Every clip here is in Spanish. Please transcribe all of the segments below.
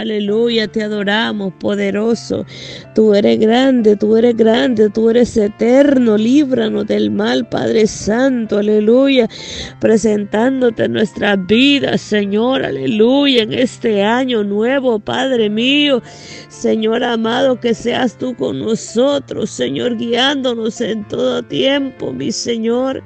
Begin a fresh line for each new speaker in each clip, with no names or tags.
Aleluya, te adoramos, poderoso. Tú eres grande, tú eres grande, tú eres eterno. Líbranos del mal, Padre Santo. Aleluya. Presentándote nuestras vidas, Señor. Aleluya. En este año nuevo, Padre mío. Señor amado, que seas tú con nosotros, Señor, guiándonos en todo tiempo, mi Señor.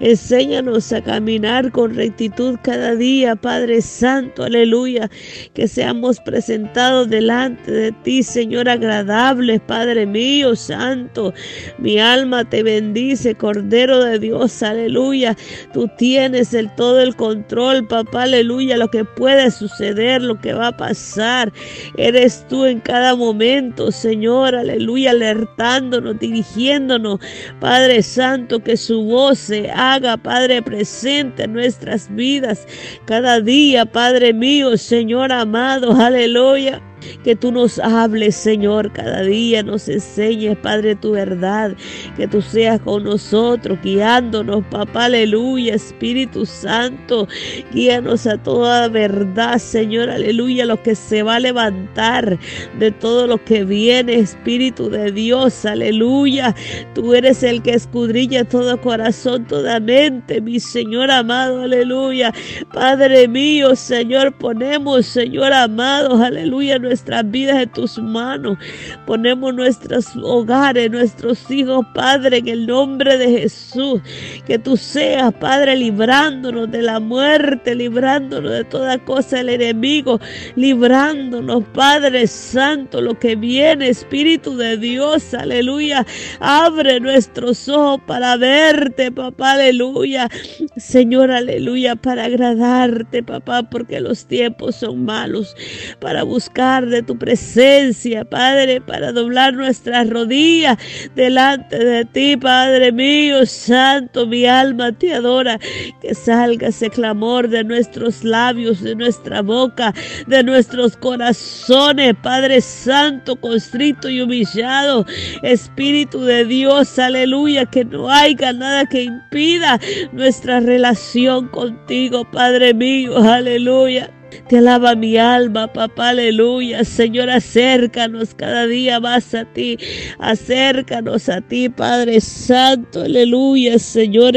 Enséñanos a caminar con rectitud cada día, Padre Santo, aleluya. Que seamos presentados delante de ti, Señor, agradables, Padre mío, Santo. Mi alma te bendice, Cordero de Dios, aleluya. Tú tienes el todo el control, papá, aleluya. Lo que puede suceder, lo que va a pasar. Eres tú en cada momento, Señor, aleluya, alertándonos, dirigiéndonos, Padre Santo, que su voz se haga, Padre, presente en nuestras vidas cada día, Padre mío, Señor amado, aleluya. Que tú nos hables, Señor, cada día nos enseñes, Padre, tu verdad. Que tú seas con nosotros, guiándonos, papá, aleluya, Espíritu Santo. Guíanos a toda verdad, Señor, aleluya, lo que se va a levantar de todo lo que viene, Espíritu de Dios, aleluya. Tú eres el que escudrilla todo corazón, toda mente, mi Señor amado, aleluya. Padre mío, Señor, ponemos, Señor amado, aleluya, nuestras vidas en tus manos. Ponemos nuestros hogares, nuestros hijos, Padre, en el nombre de Jesús. Que tú seas, Padre, librándonos de la muerte, librándonos de toda cosa del enemigo, librándonos, Padre Santo, lo que viene, Espíritu de Dios, aleluya. Abre nuestros ojos para verte, papá, aleluya. Señor, aleluya, para agradarte, papá, porque los tiempos son malos, para buscar de tu presencia, Padre, para doblar nuestras rodillas delante de ti, Padre mío, Santo, mi alma te adora, que salga ese clamor de nuestros labios, de nuestra boca, de nuestros corazones, Padre Santo, constrito y humillado, Espíritu de Dios, aleluya, que no haya nada que impida nuestra relación contigo, Padre mío, aleluya. Te alaba mi alma, papá, aleluya. Señor, acércanos cada día más a ti. Acércanos a ti, Padre Santo, aleluya. Señor,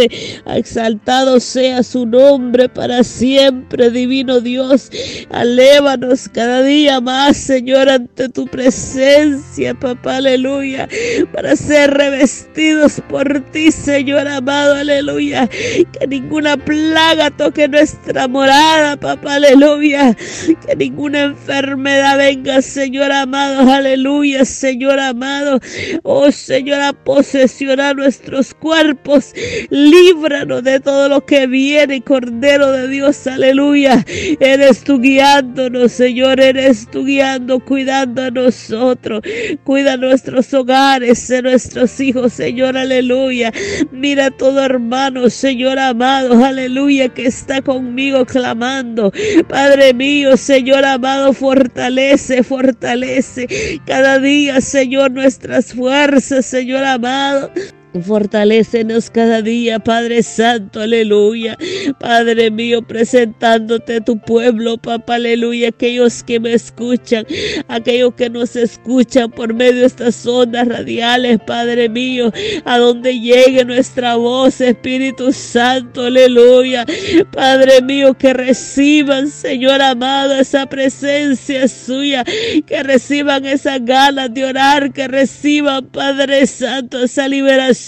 exaltado sea su nombre para siempre, divino Dios. Alévanos cada día más, Señor, ante tu presencia, papá, aleluya. Para ser revestidos por ti, Señor amado, aleluya. Que ninguna plaga toque nuestra morada, papá, aleluya que ninguna enfermedad venga, Señor amado. Aleluya, Señor amado. Oh, Señor, a posesionar nuestros cuerpos. Líbranos de todo lo que viene, Cordero de Dios. Aleluya. Eres tú guiándonos, Señor. Eres tú guiando, cuidando a nosotros. Cuida nuestros hogares, de nuestros hijos, Señor. Aleluya. Mira todo hermano, Señor amado. Aleluya, que está conmigo clamando. Padre Padre mío, Señor amado, fortalece, fortalece cada día, Señor, nuestras fuerzas, Señor amado. Fortalécenos cada día, Padre Santo, aleluya. Padre mío, presentándote tu pueblo, papá, aleluya. Aquellos que me escuchan, aquellos que nos escuchan por medio de estas ondas radiales, Padre mío, a donde llegue nuestra voz, Espíritu Santo, aleluya. Padre mío, que reciban, Señor amado, esa presencia suya, que reciban esas ganas de orar, que reciban, Padre Santo, esa liberación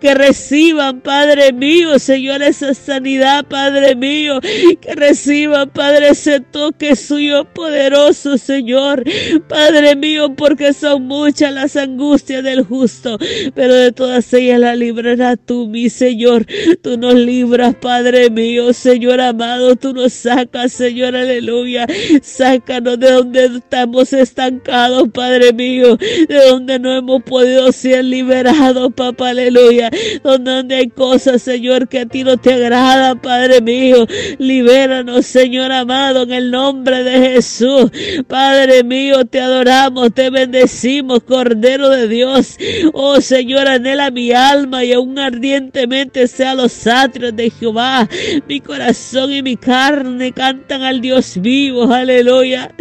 que reciban, Padre mío, Señor, esa sanidad, Padre mío, que reciban, Padre, ese toque suyo poderoso, Señor, Padre mío, porque son muchas las angustias del justo, pero de todas ellas la librarás tú, mi Señor, tú nos libras, Padre mío, Señor amado, tú nos sacas, Señor, aleluya, sácanos de donde estamos estancados, Padre mío, de donde no hemos podido ser liberados, papá, aleluya. Donde, donde hay cosas, Señor, que a ti no te agradan, Padre mío. Libéranos, Señor amado, en el nombre de Jesús. Padre mío, te adoramos, te bendecimos, Cordero de Dios. Oh Señor, anhela mi alma y aún ardientemente sea los atrios de Jehová. Mi corazón y mi carne cantan al Dios vivo, aleluya.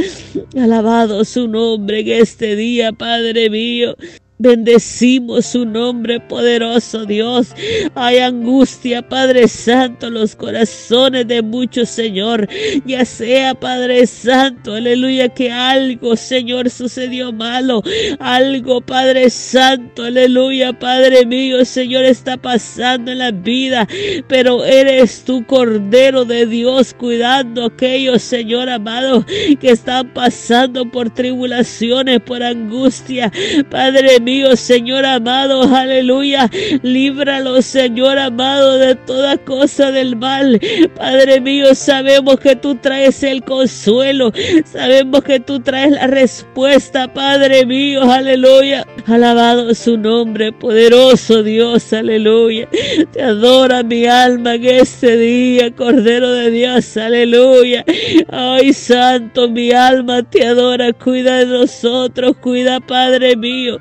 Alabado su nombre en este día, Padre mío. Bendecimos su nombre poderoso, Dios. Hay angustia, Padre Santo, los corazones de muchos, Señor. Ya sea, Padre Santo, aleluya, que algo, Señor, sucedió malo. Algo, Padre Santo, aleluya, Padre mío, Señor, está pasando en la vida. Pero eres tu Cordero de Dios cuidando a aquellos, Señor amado, que están pasando por tribulaciones, por angustia. Padre mío, Señor amado, aleluya. Líbralo, Señor amado, de toda cosa del mal. Padre mío, sabemos que tú traes el consuelo. Sabemos que tú traes la respuesta, Padre mío, aleluya. Alabado su nombre, poderoso Dios, aleluya. Te adora mi alma en este día, Cordero de Dios, aleluya. Ay, Santo, mi alma te adora. Cuida de nosotros, cuida, Padre mío.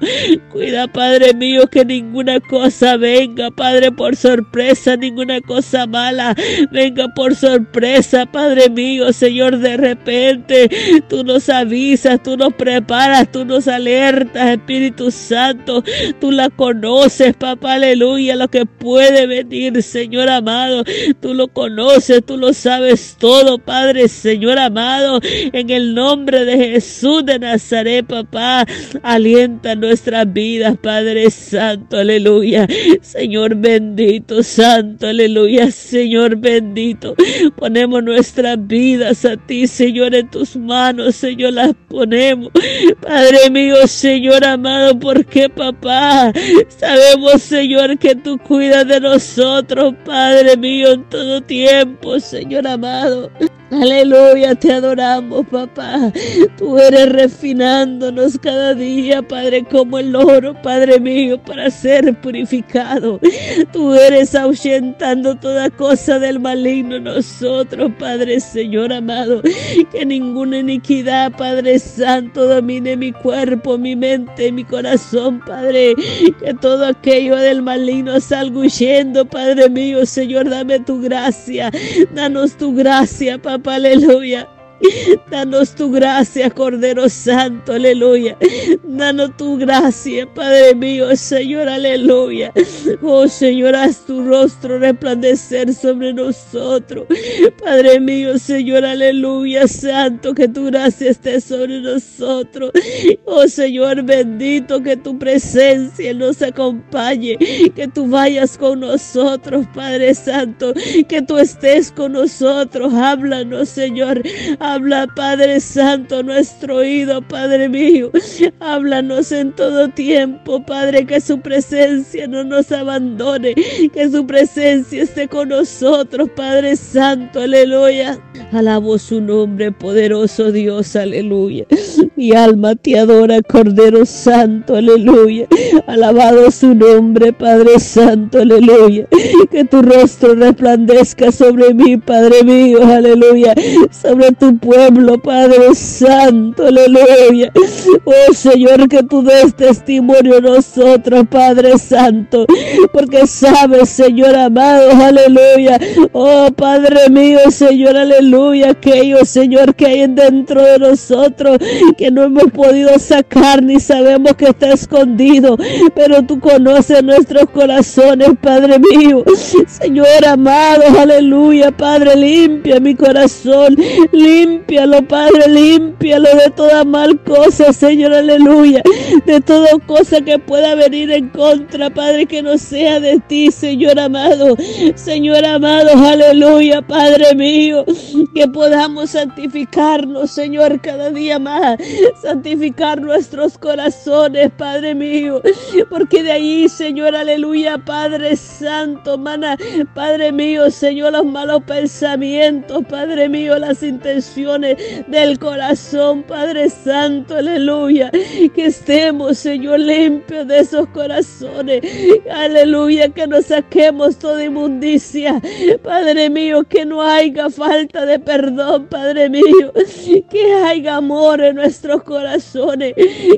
Cuida, Padre mío, que ninguna cosa venga, Padre, por sorpresa, ninguna cosa mala venga por sorpresa, Padre mío, Señor, de repente tú nos avisas, tú nos preparas, tú nos alertas, Espíritu Santo, tú la conoces, papá, aleluya, lo que puede venir, Señor amado, tú lo conoces, tú lo sabes todo, Padre, Señor amado, en el nombre de Jesús de Nazaret, papá, alienta nuestra vidas, Padre Santo, aleluya. Señor bendito, Santo, aleluya. Señor bendito, ponemos nuestras vidas a ti, Señor, en tus manos, Señor, las ponemos. Padre mío, Señor amado, porque papá, sabemos, Señor, que tú cuidas de nosotros, Padre mío, en todo tiempo, Señor amado. Aleluya, te adoramos, papá. Tú eres refinándonos cada día, Padre, como el oro, Padre mío, para ser purificado. Tú eres ahuyentando toda cosa del maligno nosotros, Padre Señor amado. Que ninguna iniquidad, Padre Santo, domine mi cuerpo, mi mente, mi corazón, Padre. Que todo aquello del maligno salga huyendo, Padre mío. Señor, dame tu gracia. Danos tu gracia, Padre aleluya. Danos tu gracia, Cordero Santo, aleluya. Danos tu gracia, Padre mío, Señor, aleluya. Oh Señor, haz tu rostro resplandecer sobre nosotros. Padre mío, Señor, aleluya, Santo, que tu gracia esté sobre nosotros. Oh Señor, bendito que tu presencia nos acompañe, que tú vayas con nosotros, Padre Santo, que tú estés con nosotros. Háblanos, Señor. Habla, Padre Santo, nuestro oído, Padre mío. Háblanos en todo tiempo, Padre, que su presencia no nos abandone, que su presencia esté con nosotros, Padre Santo, aleluya. Alabo su nombre, poderoso Dios, aleluya. Mi alma te adora, Cordero Santo, aleluya. Alabado su nombre, Padre Santo, aleluya. Que tu rostro resplandezca sobre mí, Padre mío, aleluya. Sobre tu pueblo, Padre Santo, aleluya. Oh Señor, que tú des testimonio a nosotros, Padre Santo, porque sabes, Señor amado, aleluya. Oh Padre mío, Señor, aleluya, aquello, Señor, que hay dentro de nosotros, que no hemos podido sacar ni sabemos que está escondido, pero tú conoces nuestros corazones, Padre mío. Señor amado, aleluya, Padre, limpia mi corazón, limpia Límpialo, Padre, límpialo de toda mal cosa, Señor, aleluya. De toda cosa que pueda venir en contra, Padre, que no sea de ti, Señor amado. Señor amado, aleluya, Padre mío. Que podamos santificarnos, Señor, cada día más. Santificar nuestros corazones, Padre mío. Porque de ahí, Señor, aleluya, Padre Santo, mana, Padre mío, Señor, los malos pensamientos, Padre mío, las intenciones del corazón, Padre Santo, aleluya. Que estemos, Señor, limpios de esos corazones. Aleluya, que nos saquemos toda inmundicia. Padre mío, que no haya falta de perdón, Padre mío. Que haya amor en nuestros corazones.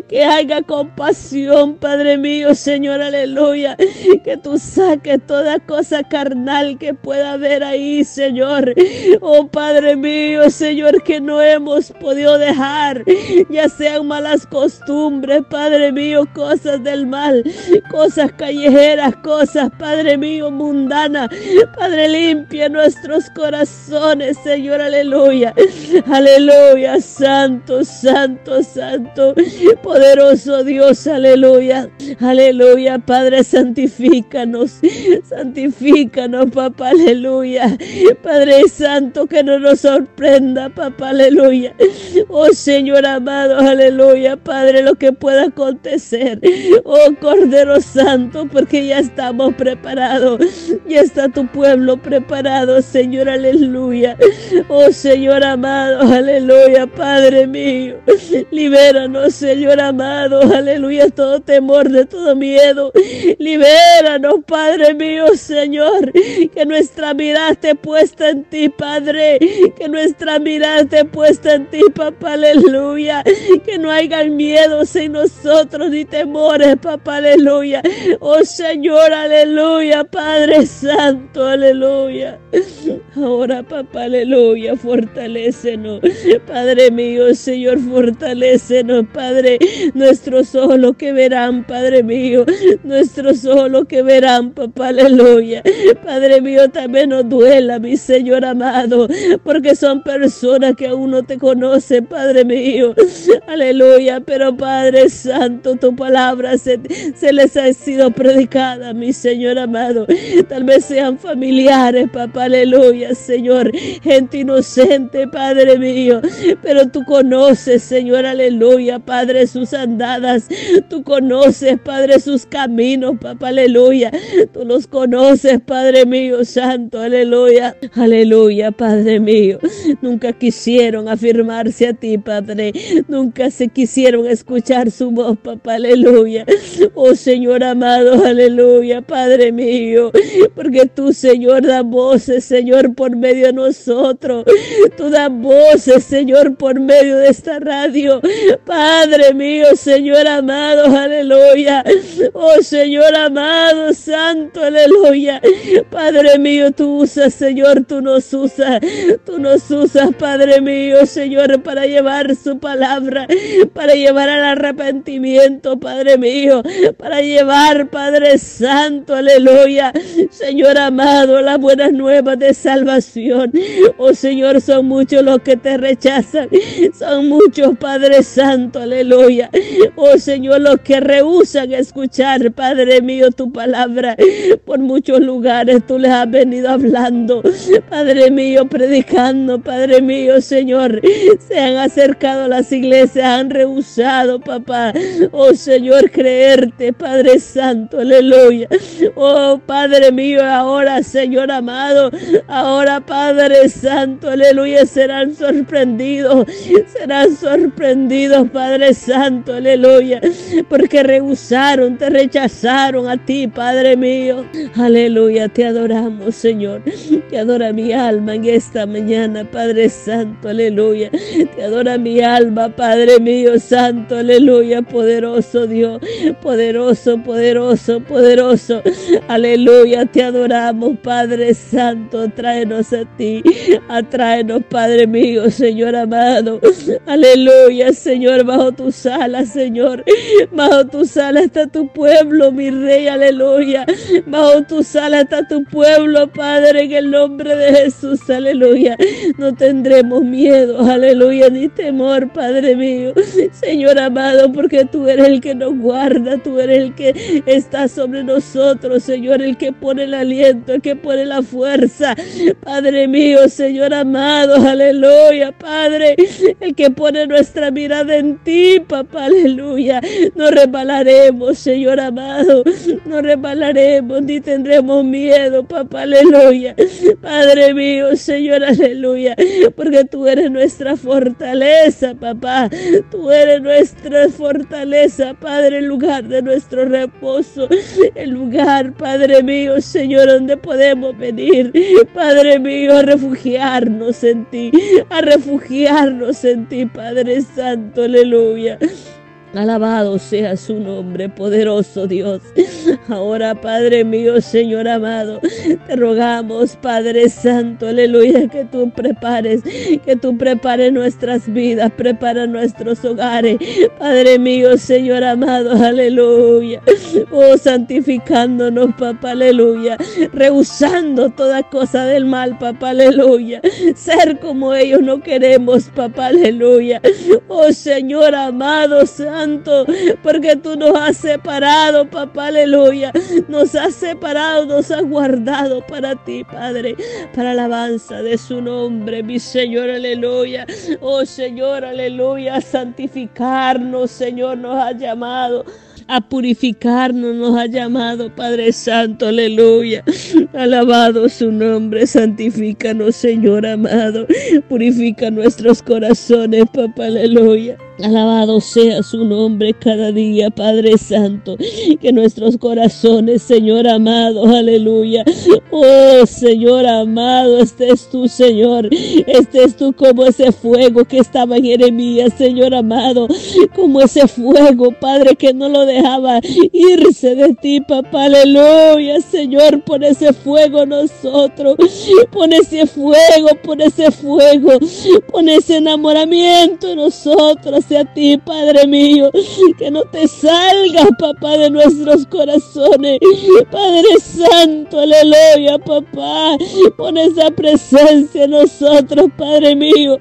Que haya compasión, Padre mío, Señor, aleluya. Que tú saques toda cosa carnal que pueda haber ahí, Señor. Oh Padre mío, Señor, que no hemos podido dejar, ya sean malas costumbres, Padre mío, cosas del mal, cosas callejeras, cosas, Padre mío, mundanas. Padre, limpia nuestros corazones, Señor, aleluya. Aleluya, santo, santo, santo, poderoso Dios, aleluya. Aleluya, Padre, santifícanos, santifícanos, papá, aleluya. Padre Santo, que no nos sorprenda, papá, aleluya. Oh Señor amado, aleluya, Padre, lo que pueda acontecer. Oh Cordero Santo, porque ya estamos preparados. Ya está tu pueblo preparado, Señor, aleluya. Oh Señor amado, aleluya, Padre mío. Libéranos, Señor amado, aleluya, todo temor, de todo miedo. Libéranos, Padre mío, Señor, que nuestra mirada esté puesta en ti, Padre, que nuestra mirada esté puesta en ti, papá, aleluya, que no haya miedos en nosotros ni temores, papá, aleluya. Oh Señor, aleluya, Padre Santo, aleluya. Ahora, papá, aleluya, fortalécenos, Padre mío, Señor, fortalécenos, Padre, nuestros ojos lo que verán, Padre mío, nuestros ojos lo que verán, papá, aleluya. Padre mío, también nos duela, mi Señor amado, porque son personas que aún no te conocen, Padre mío. Aleluya, pero Padre Santo, tu palabra se, se les ha sido predicada, mi Señor amado. Tal vez sean familiares, papá, aleluya, Señor. Gente inocente, Padre mío, pero tú conoces, Señor, aleluya, Padre, sus andadas. Tú conoces, Padre, sus caminos, papá, aleluya. Tú los conoces, Padre mío, Santo, aleluya. Aleluya, Padre mío. Nunca quisieron afirmarse a ti, Padre. Nunca se quisieron escuchar su voz, papá. Aleluya. Oh Señor amado, aleluya, Padre mío. Porque tú, Señor, das voces, Señor, por medio de nosotros. Tú das voces, Señor, por medio de esta radio. Padre mío, Señor amado, aleluya. Oh Señor amado, Santo, aleluya. Padre mío, tú usas, Señor, tú nos usas, tú nos usas, Padre mío, Señor, para llevar su palabra, para llevar al arrepentimiento, Padre mío, para llevar, Padre Santo, aleluya, Señor amado, las buenas nuevas de salvación. Oh Señor, son muchos los que te rechazan, son muchos, Padre Santo, aleluya. Oh Señor, los que rehusan escuchar, Padre mío, tu palabra. Por muchos lugares tú les has venido hablando, Padre mío, predicando, Padre mío, Señor. Se han acercado a las iglesias, han rehusado, papá. Oh Señor, creerte, Padre Santo, aleluya. Oh Padre mío, ahora, Señor amado, ahora, Padre Santo, aleluya, serán sorprendidos, serán sorprendidos, Padre Santo, aleluya, porque rehusaron, te rechazaron a ti, Padre mío. Aleluya, te adoramos, Señor. Te adora mi alma en esta mañana, Padre Santo, aleluya. Te adora mi alma, Padre mío, Santo, aleluya, poderoso Dios, poderoso, poderoso, poderoso. Aleluya, te adoramos, Padre Santo, tráenos a ti, atráenos, Padre mío, Señor amado. Aleluya, Señor, bajo tus alas, Señor, bajo tus alas está tu pueblo, mi Rey, aleluya. Bajo tus alas está tu pueblo, Padre, en el nombre de Jesús, aleluya. No tendremos miedo, aleluya, ni temor, Padre mío. Señor amado, porque tú eres el que nos guarda, tú eres el que está sobre nosotros, Señor, el que pone el aliento, el que pone la fuerza. Padre mío, Señor amado, aleluya, Padre, el que pone nuestra mirada en ti, papá, aleluya. No resbalaremos, Señor amado, no resbalaremos ni tendremos miedo, papá, aleluya. Padre mío, Señor, aleluya, porque porque tú eres nuestra fortaleza, papá. Tú eres nuestra fortaleza, Padre, el lugar de nuestro reposo, el lugar, Padre mío, Señor, donde podemos venir, Padre mío, a refugiarnos en ti, a refugiarnos en ti, Padre Santo, aleluya. Alabado sea su nombre, poderoso Dios. Ahora, Padre mío, Señor amado, te rogamos, Padre Santo, aleluya, que tú prepares, que tú prepares nuestras vidas, prepara nuestros hogares. Padre mío, Señor amado, aleluya. Oh, santificándonos, papá, aleluya. Rehusando toda cosa del mal, papá, aleluya. Ser como ellos no queremos, papá, aleluya. Oh, Señor amado, Santo porque tú nos has separado, papá, aleluya. Nos has separado, nos has guardado para ti, Padre, para alabanza de su nombre, mi Señor, aleluya. Oh Señor, aleluya, santificarnos, Señor, nos ha llamado a purificarnos, nos ha llamado Padre Santo, aleluya. Alabado su nombre, santifícanos, Señor amado. Purifica nuestros corazones, papá, aleluya. Alabado sea su nombre cada día, Padre Santo. Que nuestros corazones, Señor amado, aleluya. Oh, Señor amado, este es Señor. Este es tú como ese fuego que estaba en Jeremías, Señor amado. Como ese fuego, Padre, que no lo dejaba irse de ti, papá. Aleluya, Señor, por ese fuego nosotros. Pon ese fuego, pon ese fuego. Pon ese enamoramiento en nosotros a ti, Padre mío. Que no te salga, papá, de nuestros corazones. Padre Santo, aleluya, papá. Pon esa presencia en nosotros, Padre mío.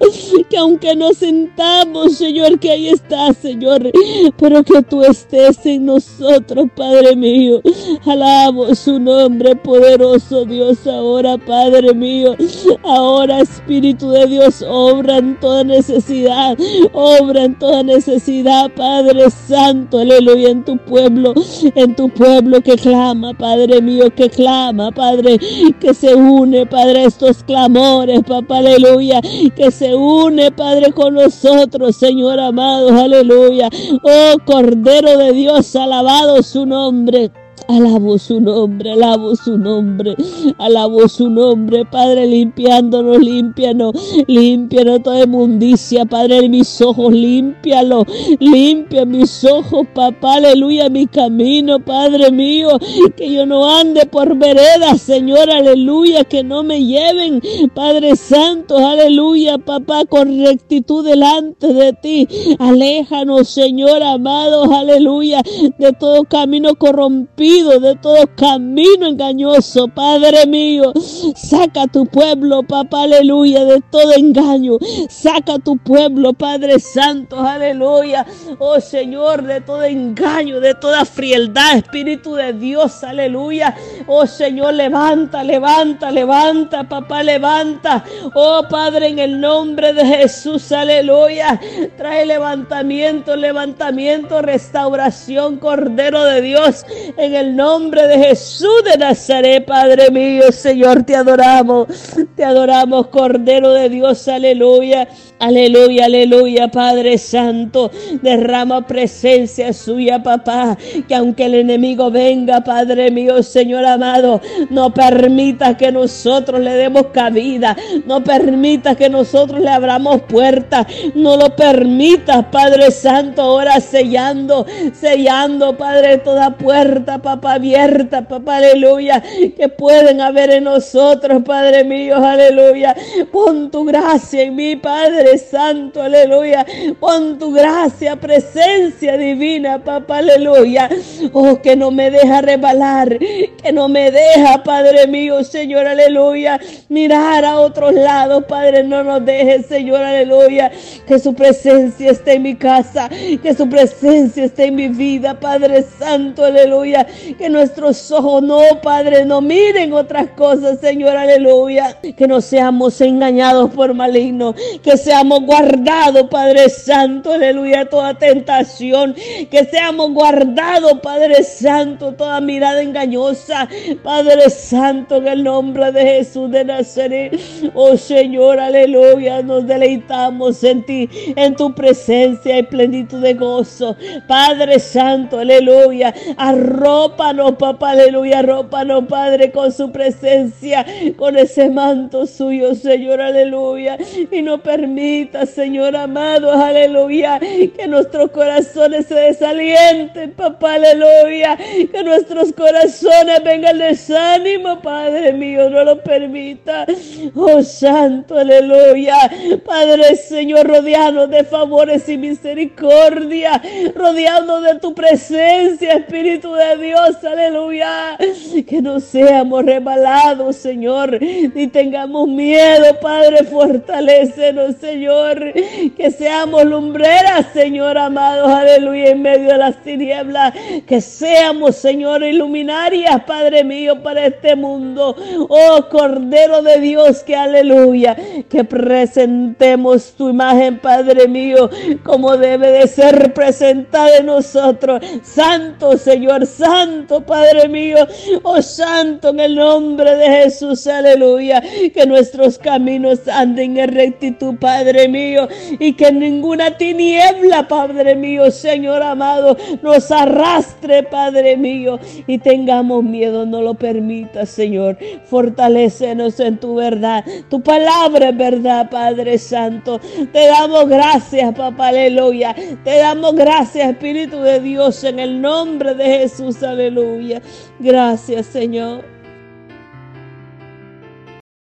Que aunque nos sentamos, Señor, que ahí está, Señor. Pero que tú estés en nosotros, Padre mío. Alabo su nombre poderoso, Dios, ahora, Padre mío. Ahora, Espíritu de Dios, obra en toda necesidad. Obra en toda necesidad, Padre Santo, aleluya, en tu pueblo, en tu pueblo que clama, Padre mío, que clama, Padre, que se une, Padre, estos clamores, papá, aleluya, que se une, Padre, con nosotros, Señor amado, aleluya. Oh, Cordero de Dios, alabado su nombre. Alabo su nombre, alabo su nombre, alabo su nombre, Padre, limpiándonos, límpianos, límpianos toda inmundicia, Padre, mis ojos, límpialo, limpia mis ojos, papá, aleluya, mi camino, Padre mío, que yo no ande por veredas, Señor, aleluya, que no me lleven, Padre Santo, aleluya, papá, con rectitud delante de ti, aléjanos, Señor, amados, aleluya, de todo camino corrompido, de todo camino engañoso, Padre mío. Saca tu pueblo, papá, aleluya, de todo engaño. Saca tu pueblo, Padre Santo, aleluya. Oh Señor, de todo engaño, de toda frialdad, Espíritu de Dios, aleluya. Oh Señor, levanta, levanta, levanta, papá, levanta. Oh Padre, en el nombre de Jesús, aleluya. Trae levantamiento, levantamiento, restauración, Cordero de Dios, en el nombre de Jesús de Nazaret, Padre mío, Señor, te adoramos, te adoramos, Cordero de Dios, aleluya. Aleluya, aleluya, Padre Santo. Derrama presencia suya, papá. Que aunque el enemigo venga, Padre mío, Señor amado, no permita que nosotros le demos cabida. No permita que nosotros le abramos puertas. No lo permitas, Padre Santo, ahora sellando, sellando, Padre, toda puerta, papá, abierta, papá, aleluya. Que pueden haber en nosotros, Padre mío, aleluya. Pon tu gracia en mí, Padre Santo, aleluya. Pon tu gracia, presencia divina, papá, aleluya. Oh, que no me deja rebalar, que no me deja, Padre mío, Señor, aleluya. Mirar a otros lados, Padre, no nos deje, Señor, aleluya. Que su presencia esté en mi casa, que su presencia esté en mi vida, Padre Santo, aleluya. Que nuestros ojos no, Padre, no miren otras cosas, Señor, aleluya. Que no seamos engañados por maligno. Que seamos guardados, Padre Santo, aleluya, toda tentación. Que seamos guardados, Padre Santo, toda mirada engañosa. Padre Santo, en el nombre de Jesús de Nazaret. Oh Señor, aleluya, nos deleitamos en ti, en tu presencia y plenitud de gozo. Padre Santo, aleluya. Arrópanos, papá, aleluya. Arrópanos, Padre, con su presencia, con ese manto suyo, Señor, aleluya. Y no permita, Señor amado, aleluya, que nuestros corazones se desalienten, papá, aleluya. Que nuestros corazones vengan desánimo, Padre mío, no lo permita. Oh Santo, aleluya. Padre Señor, rodeanos de favores y misericordia. Rodeanos de tu presencia, Espíritu de Dios, aleluya. Que no seamos rebalados, Señor, ni tengamos miedo, Padre, fortalecenos, Señor. Que seamos lumbreras, Señor amado, aleluya, en medio de las tinieblas. Que seamos, Señor, iluminarias, Padre mío, para este mundo. Oh Cordero de Dios, que aleluya, que presentemos tu imagen, Padre mío, como debe de ser presentada en nosotros. Santo Señor, Santo Padre mío, oh Santo en el nombre de Jesús, aleluya, que nuestros caminos anden en rectitud, Padre mío, y que ninguna tiniebla, Padre mío, Señor amado, nos arrastre, Padre mío, y tengamos miedo, no lo permitas, Señor. Fortalécenos en tu verdad. Tu palabra es verdad, Padre Santo. Te damos gracias, papá, aleluya. Te damos gracias, Espíritu de Dios, en el nombre de Jesús, aleluya. Gracias, Señor.